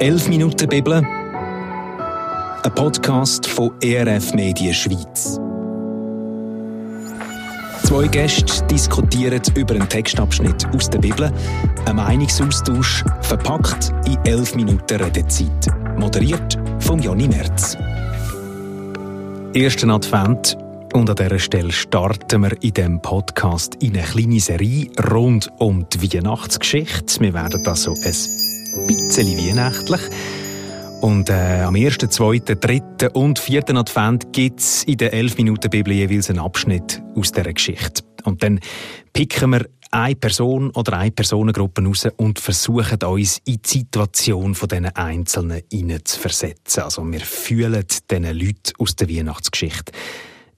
11 Minuten Bibel, ein Podcast von ERF Medien Schweiz. Zwei Gäste diskutieren über einen Textabschnitt aus der Bibel, ein Meinungsaustausch verpackt in 11 Minuten Redezeit. Moderiert von Jonny Merz. Ersten Advent und an dieser Stelle starten wir in diesem Podcast in eine kleine Serie rund um die Weihnachtsgeschichte. Wir werden das so ein bisschen weihnachtlich. Und äh, am ersten, zweiten, dritten und vierten Advent gibt es in der 11 Minuten Bibel jeweils einen Abschnitt aus dieser Geschichte. Und dann picken wir eine Person oder eine Personengruppe raus und versuchen uns in die Situation von diesen Einzelnen zu versetzen. Also wir fühlen diesen Leuten aus der Weihnachtsgeschichte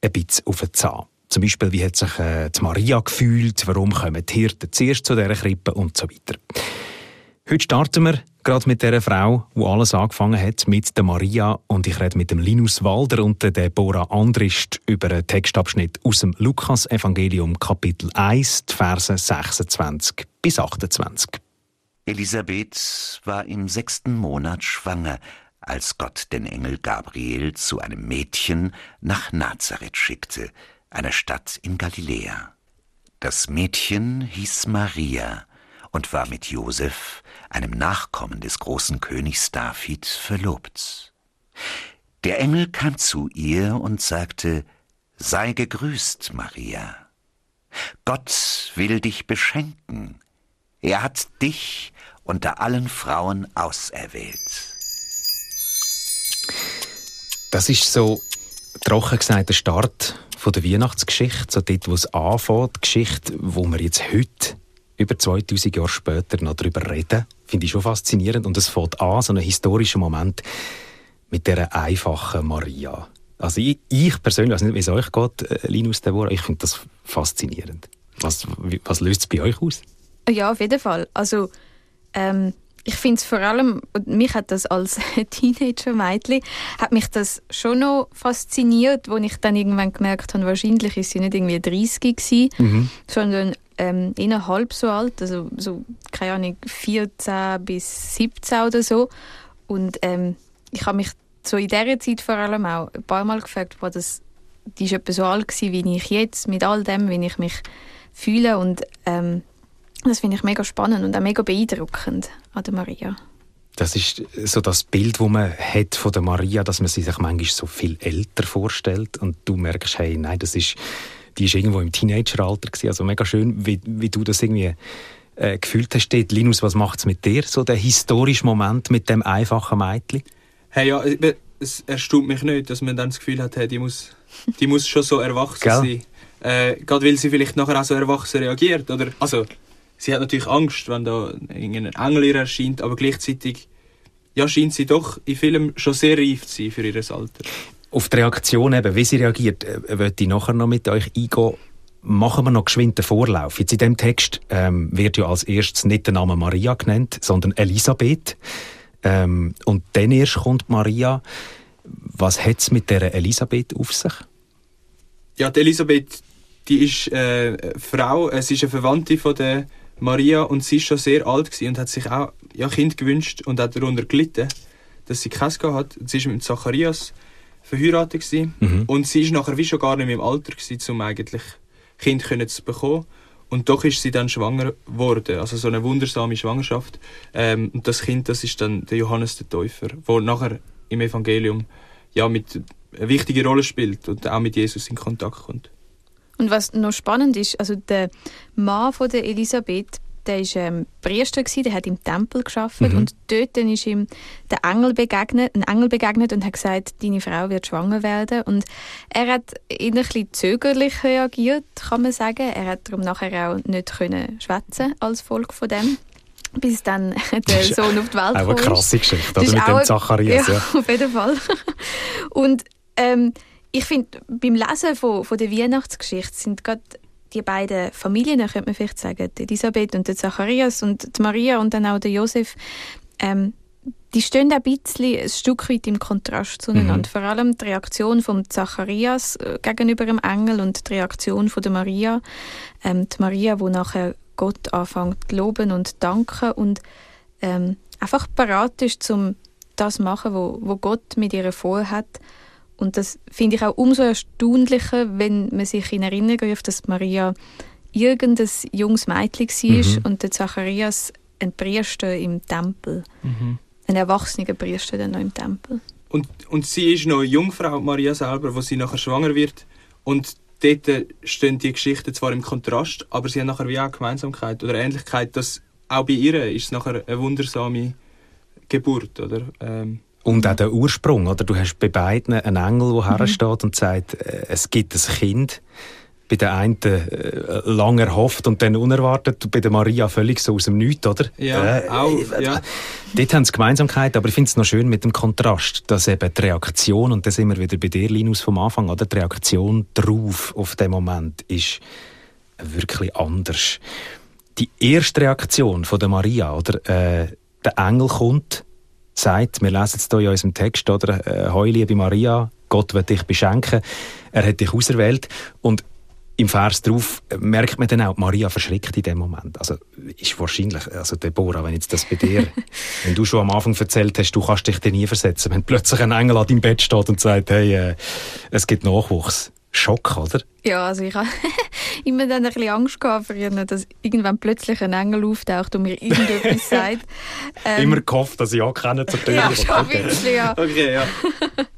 ein bisschen auf den Zahn. Zum Beispiel, wie hat sich äh, die Maria gefühlt, warum kommen die Hirten zuerst zu dieser Krippe und so weiter. Heute starten wir gerade mit der Frau, die alles angefangen hat, mit der Maria. Und ich rede mit dem Linus Walder und der Deborah Andrist über einen Textabschnitt aus dem Lukas-Evangelium, Kapitel 1, Verse 26 bis 28. Elisabeth war im sechsten Monat schwanger, als Gott den Engel Gabriel zu einem Mädchen nach Nazareth schickte, einer Stadt in Galiläa. Das Mädchen hieß Maria und war mit Josef, einem Nachkommen des großen Königs David, verlobt. Der Engel kam zu ihr und sagte, Sei gegrüßt, Maria. Gott will dich beschenken. Er hat dich unter allen Frauen auserwählt. Das ist so trocken gesagt der Start von der Weihnachtsgeschichte, so dort, wo es anfängt, die Geschichte, wo wir jetzt heute über 2000 Jahre später noch darüber reden, finde ich schon faszinierend. Und es fängt an, so ein historischer Moment mit dieser einfachen Maria. Also ich, ich persönlich, weiß nicht, wie es euch geht, äh, Linus Deborah, ich finde das faszinierend. Was, was löst es bei euch aus? Ja, auf jeden Fall. Also ähm, ich finde es vor allem, mich hat das als Teenager-Mädchen, hat mich das schon noch fasziniert, wo ich dann irgendwann gemerkt habe, wahrscheinlich ist sie nicht irgendwie 30 gewesen, mhm. sondern ähm, innerhalb so alt, also so, keine Ahnung, 14 bis 17 oder so. Und ähm, ich habe mich so in dieser Zeit vor allem auch ein paar Mal gefragt, wo das, die ist etwa so alt gewesen, wie ich jetzt, mit all dem, wie ich mich fühle und ähm, das finde ich mega spannend und auch mega beeindruckend an der Maria. Das ist so das Bild, das man hat von der Maria, dass man sie sich manchmal so viel älter vorstellt und du merkst, hey, nein, das ist die ist irgendwo im Teenageralter gewesen. Also mega schön, wie, wie du das irgendwie äh, gefühlt hast. Dort. Linus, was macht es mit dir, so der historische Moment mit dem einfachen Mädchen? Hey, ja, es erstaunt mich nicht, dass man dann das Gefühl hat, hey, die muss, die muss schon so erwachsen sein. Äh, gerade weil sie vielleicht nachher auch so erwachsen reagiert. Oder, also, sie hat natürlich Angst, wenn da irgendein Engel erscheint, aber gleichzeitig ja, scheint sie doch in Filmen schon sehr reif zu sein für ihr Alter. Auf die Reaktion, eben, wie sie reagiert, äh, möchte ich nachher noch mit euch eingehen. Machen wir noch geschwind den Vorlauf. Jetzt in dem Text ähm, wird ja als erstes nicht der Name Maria genannt, sondern Elisabeth. Ähm, und dann erst kommt Maria. Was hat es mit der Elisabeth auf sich? Ja, die Elisabeth, die ist äh, Frau, es ist eine Verwandte von der Maria und sie ist schon sehr alt und hat sich auch ja, Kind gewünscht und hat darunter gelitten, dass sie keins hat. Sie ist mit Zacharias verheiratet mhm. und sie ist nachher wie schon gar nicht mehr im Alter gewesen, um eigentlich Kind können zu bekommen. Und doch ist sie dann schwanger geworden, also so eine wundersame Schwangerschaft. Ähm, und das Kind, das ist dann der Johannes der Täufer, wo nachher im Evangelium ja mit eine wichtige Rolle spielt und auch mit Jesus in Kontakt kommt. Und was noch spannend ist, also der Mann von der Elisabeth der war ähm, Priester, gewesen, der hat im Tempel geschafft mhm. und dort dann ist ihm der Engel begegnet, ein Engel begegnet und hat gesagt, deine Frau wird schwanger werden und er hat ein bisschen zögerlich reagiert, kann man sagen. Er hat darum nachher auch nicht können schwätzen als Folge von dem bis dann der Sohn auf die Welt kam. Auch eine krasse Geschichte, oder? Mit dem Zacharias. Ja, ja, auf jeden Fall. Und ähm, ich finde, beim Lesen von, von der Weihnachtsgeschichte sind gerade die beiden Familien, könnte man vielleicht sagen, die Elisabeth und der Zacharias und die Maria und dann auch der Josef, ähm, die stehen ein bisschen ein Stück weit im Kontrast zueinander. Mhm. Vor allem die Reaktion von Zacharias äh, gegenüber dem Engel und die Reaktion von der Maria. Ähm, die Maria, wo nachher Gott anfängt zu loben und danken und ähm, einfach parat ist, um das zu machen, wo, wo Gott mit ihr vorhat. Und das finde ich auch umso erstaunlicher, wenn man sich in Erinnerung ruft, dass Maria irgendein junges Mädchen war mhm. und der Zacharias ein Priester im Tempel. Mhm. Ein erwachsener Priester dann noch im Tempel. Und, und sie ist noch Jungfrau, Maria selber, wo sie nachher schwanger wird. Und dort stehen die Geschichten zwar im Kontrast, aber sie haben nachher wie auch Gemeinsamkeit oder Ähnlichkeit, dass auch bei ihr ist es nachher eine wundersame Geburt, oder? Ähm. Und auch der Ursprung, oder? Du hast bei beiden einen Engel, der mhm. hersteht und sagt, äh, es gibt ein Kind bei der einen äh, lang erhofft und dann unerwartet, bei der Maria völlig so aus dem Nichts, oder? Ja, äh, auch, äh, ja. Dort haben sie Gemeinsamkeit, aber ich finde es noch schön mit dem Kontrast, dass eben die Reaktion, und da sind wir wieder bei dir, Linus, vom Anfang, oder? Die Reaktion drauf, auf den Moment, ist wirklich anders. Die erste Reaktion von der Maria, oder? Äh, der Engel kommt, sagt, wir lesen es hier in unserem Text, oder? Äh, Heu, liebe Maria, Gott wird dich beschenken. Er hat dich auserwählt. Und im Vers drauf merkt man dann auch, Maria verschrickt in dem Moment. Also ist wahrscheinlich, also Deborah, wenn jetzt das bei dir, wenn du schon am Anfang erzählt hast, du kannst dich dir nie versetzen, wenn plötzlich ein Engel an deinem Bett steht und sagt, hey, äh, es gibt Nachwuchs. Schock, oder? Ja, also ich habe immer dann ein bisschen Angst gehabt für ihn, dass irgendwann plötzlich ein Engel auftaucht und mir irgendetwas sagt. Ähm, immer gehofft, dass ich auch kenne zur Tür. Ja, schon ein bisschen, ja. Okay, ja.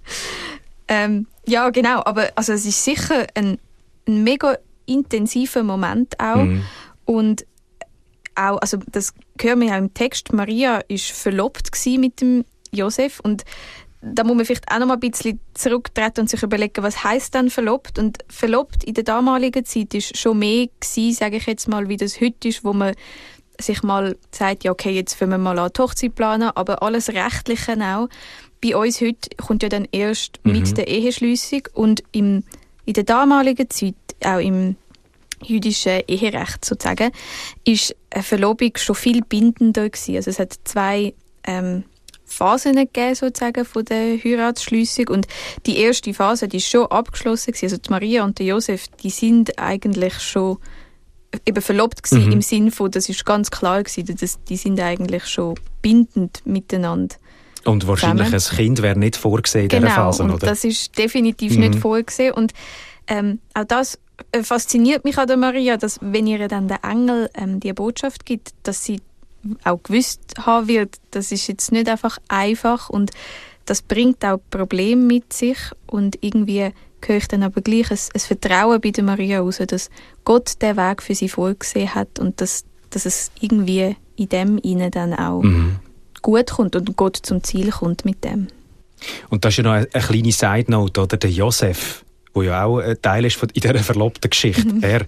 ähm, ja, genau, aber also es ist sicher ein ein mega intensiver Moment auch. Mhm. Und auch, also das hören wir ja im Text, Maria ist verlobt mit dem Josef und da muss man vielleicht auch noch mal ein bisschen zurücktreten und sich überlegen, was heißt dann verlobt? Und verlobt in der damaligen Zeit ist schon mehr gewesen, sage ich jetzt mal, wie das heute ist, wo man sich mal sagt, ja okay, jetzt fangen wir mal an die Hochzeit planen, aber alles Rechtliche auch. Bei uns heute kommt ja dann erst mhm. mit der Eheschließung und im in der damaligen Zeit, auch im jüdischen Eherecht sozusagen, ist eine Verlobung schon viel bindender gewesen. Also es hat zwei ähm, Phasen gegeben, sozusagen von der Heiratsschließung und die erste Phase, die ist schon abgeschlossen gewesen. Also die Maria und der Josef, die sind eigentlich schon eben verlobt gewesen, mhm. im Sinn von, das ist ganz klar gewesen, dass die sind eigentlich schon bindend miteinander und wahrscheinlich zusammen. ein Kind wäre nicht vorgesehen in genau, dieser Phase, und das ist definitiv mhm. nicht vorgesehen. Und ähm, auch das äh, fasziniert mich an der Maria, dass wenn ihr dann der Engel ähm, die Botschaft gibt, dass sie auch gewusst haben wird, das ist jetzt nicht einfach einfach und das bringt auch Probleme mit sich und irgendwie höre ich dann aber gleich ein, ein Vertrauen bei der Maria raus, dass Gott den Weg für sie vorgesehen hat und dass, dass es irgendwie in dem ihnen dann auch mhm gut kommt und Gott zum Ziel kommt mit dem. Und das ist ja noch eine, eine kleine Side-Note, oder? Der Josef, der ja auch ein Teil ist von, in dieser verlobten Geschichte, mhm. er,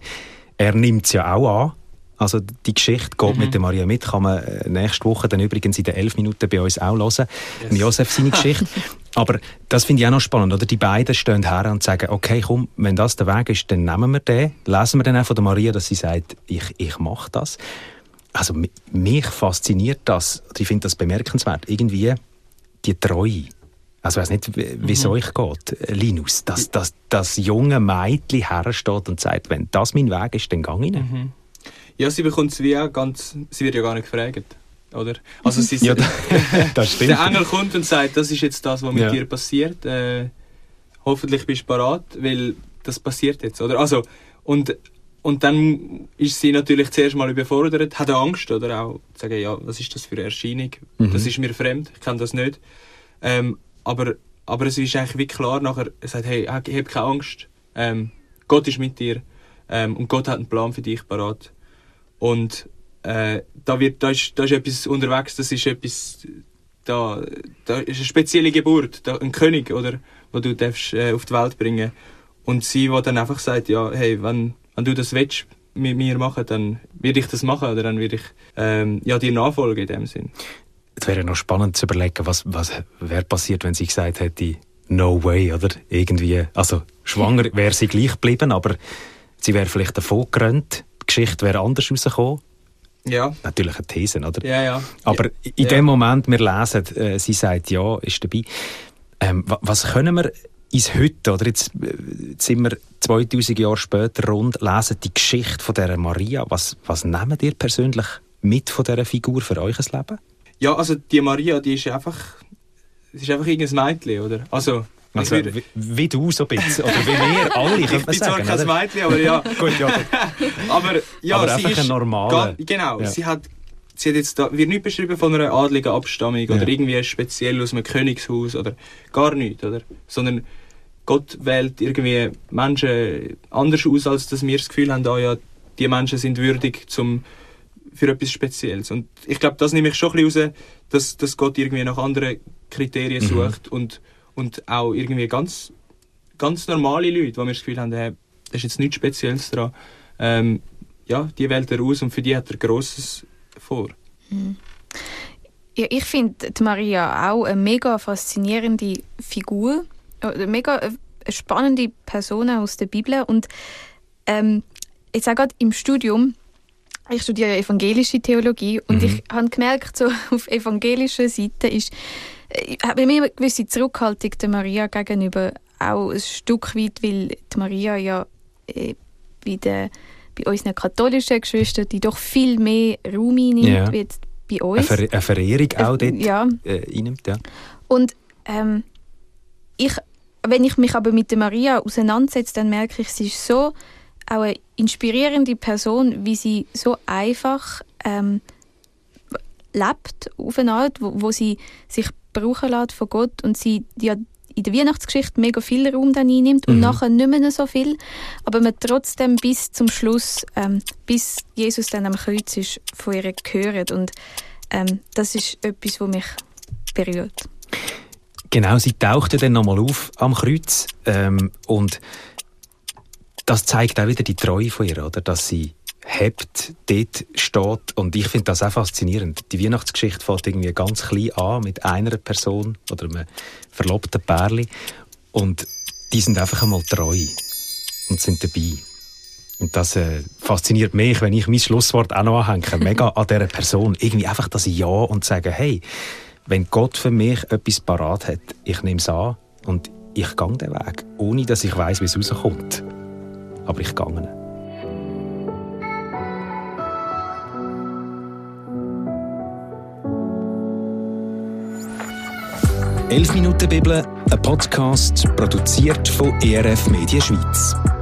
er nimmt es ja auch an. Also die Geschichte geht mhm. mit der Maria mit, kann man äh, nächste Woche dann übrigens in den elf Minuten bei uns auch hören. Yes. Josef seine Geschichte. Aber das finde ich auch noch spannend, oder? Die beiden stehen her und sagen, okay, komm, wenn das der Weg ist, dann nehmen wir den. Lesen wir dann auch von der Maria, dass sie sagt, ich, ich mache das also mich fasziniert das, ich finde das bemerkenswert, irgendwie die Treue. Also ich weiß nicht, wie es mhm. euch geht, Linus, dass das, das junge Mädchen hersteht und sagt, wenn das mein Weg ist, dann gehe ich. Mhm. Ja, sie bekommt es wie auch ganz, sie wird ja gar nicht gefragt, oder? Also sie, ja. Der Engel kommt und sagt, das ist jetzt das, was mit ja. dir passiert. Äh, hoffentlich bist du bereit, weil das passiert jetzt, oder? Also, und und dann ist sie natürlich zuerst mal überfordert, hat Angst oder auch zu sagen, ja, was ist das für eine Erscheinung? Mhm. Das ist mir fremd, ich kenne das nicht. Ähm, aber, aber es ist eigentlich wie klar nachher, er sagt, hey, hab keine Angst, ähm, Gott ist mit dir ähm, und Gott hat einen Plan für dich parat. Und äh, da, wird, da, ist, da ist etwas unterwegs, das ist etwas, da, da ist eine spezielle Geburt, da, ein König, oder, wo du darfst, äh, auf die Welt bringen Und sie, die dann einfach sagt, ja, hey, wenn wenn du das willst mit mir machen, dann werde ich das machen oder dann werde ich ähm, ja, dir nachfolgen in dem Sinn. Es wäre noch spannend zu überlegen, was, was wäre passiert, wenn sie gesagt hätte, no way, oder? Irgendwie, also schwanger wäre sie gleich geblieben, aber sie wäre vielleicht davon gerannt, die Geschichte wäre anders rausgekommen. Ja. Natürlich eine These, oder? Ja, ja. Aber in ja. dem Moment, wir lesen, äh, sie sagt ja, ist dabei. Ähm, was können wir ins Heute, oder jetzt, jetzt sind wir 2000 Jahre später rund, lesen die Geschichte von der Maria. Was, was nehmt ihr persönlich mit von dieser Figur für euch Leben? Ja, also die Maria, die ist einfach, sie ist einfach irgendein Mädchen, oder? Also, also wie, wie, du so ein bisschen, oder wie wir alle, Ich bin zwar kein? Mädchen, aber ja. Gut, ja. aber ja, aber sie ist ein normaler. Genau, ja. sie hat sie hat jetzt da, wird nicht beschrieben von einer adligen Abstammung ja. oder irgendwie speziell aus einem Königshaus oder gar nichts, oder? Sondern Gott wählt irgendwie Menschen anders aus, als dass wir das Gefühl haben, ah, ja, die Menschen sind würdig zum, für etwas Spezielles. Und ich glaube, das nehme ich schon ein bisschen raus, dass, dass Gott irgendwie nach anderen Kriterien mhm. sucht und, und auch irgendwie ganz, ganz normale Leute, wo wir das Gefühl haben, hey, da ist jetzt nichts Spezielles dran. Ähm, ja, die wählt er aus und für die hat er Grosses vor. Mhm. Ja, ich finde Maria auch eine mega faszinierende Figur, eine mega äh, spannende Person aus der Bibel und ähm, jetzt auch gerade im Studium ich studiere evangelische Theologie und mhm. ich habe gemerkt, so auf evangelischer Seite ist äh, bei mir eine gewisse Zurückhaltung der Maria gegenüber auch ein Stück weit, weil die Maria ja äh, bei, den, bei unseren katholischen Geschwistern die doch viel mehr Raum einnimmt ja. wie bei uns. Eine, Ver eine Verehrung auch dort ja. äh, einnimmt, ja. Und ähm, ich, wenn ich mich aber mit der Maria auseinandersetze, dann merke ich, sie ist so auch eine inspirierende Person, wie sie so einfach ähm, lebt auf eine Art, wo, wo sie sich brauchen lässt von Gott und sie ja in der Weihnachtsgeschichte mega viel Raum dann einnimmt und mhm. nachher nicht mehr so viel, aber man trotzdem bis zum Schluss, ähm, bis Jesus dann am Kreuz ist, von ihr gehört und ähm, das ist etwas, was mich berührt. Genau, sie tauchte dann nochmal auf am Kreuz ähm, und das zeigt auch wieder die Treue von ihr, oder? Dass sie hebt, dort steht. Und ich finde das auch faszinierend. Die Weihnachtsgeschichte fängt irgendwie ganz klein an mit einer Person oder einem verlobten Pärli. Und die sind einfach einmal treu und sind dabei. Und das äh, fasziniert mich, wenn ich mein Schlusswort auch noch anhänge. Mega an dieser Person. Irgendwie einfach das Ja und sagen, hey, wenn Gott für mich etwas parat hat, ich nehme es an und ich gehe den Weg, ohne dass ich weiß, wie es rauskommt aber ich gegangen. «11 Minuten Bibel», ein Podcast, produziert von ERF Media Schweiz.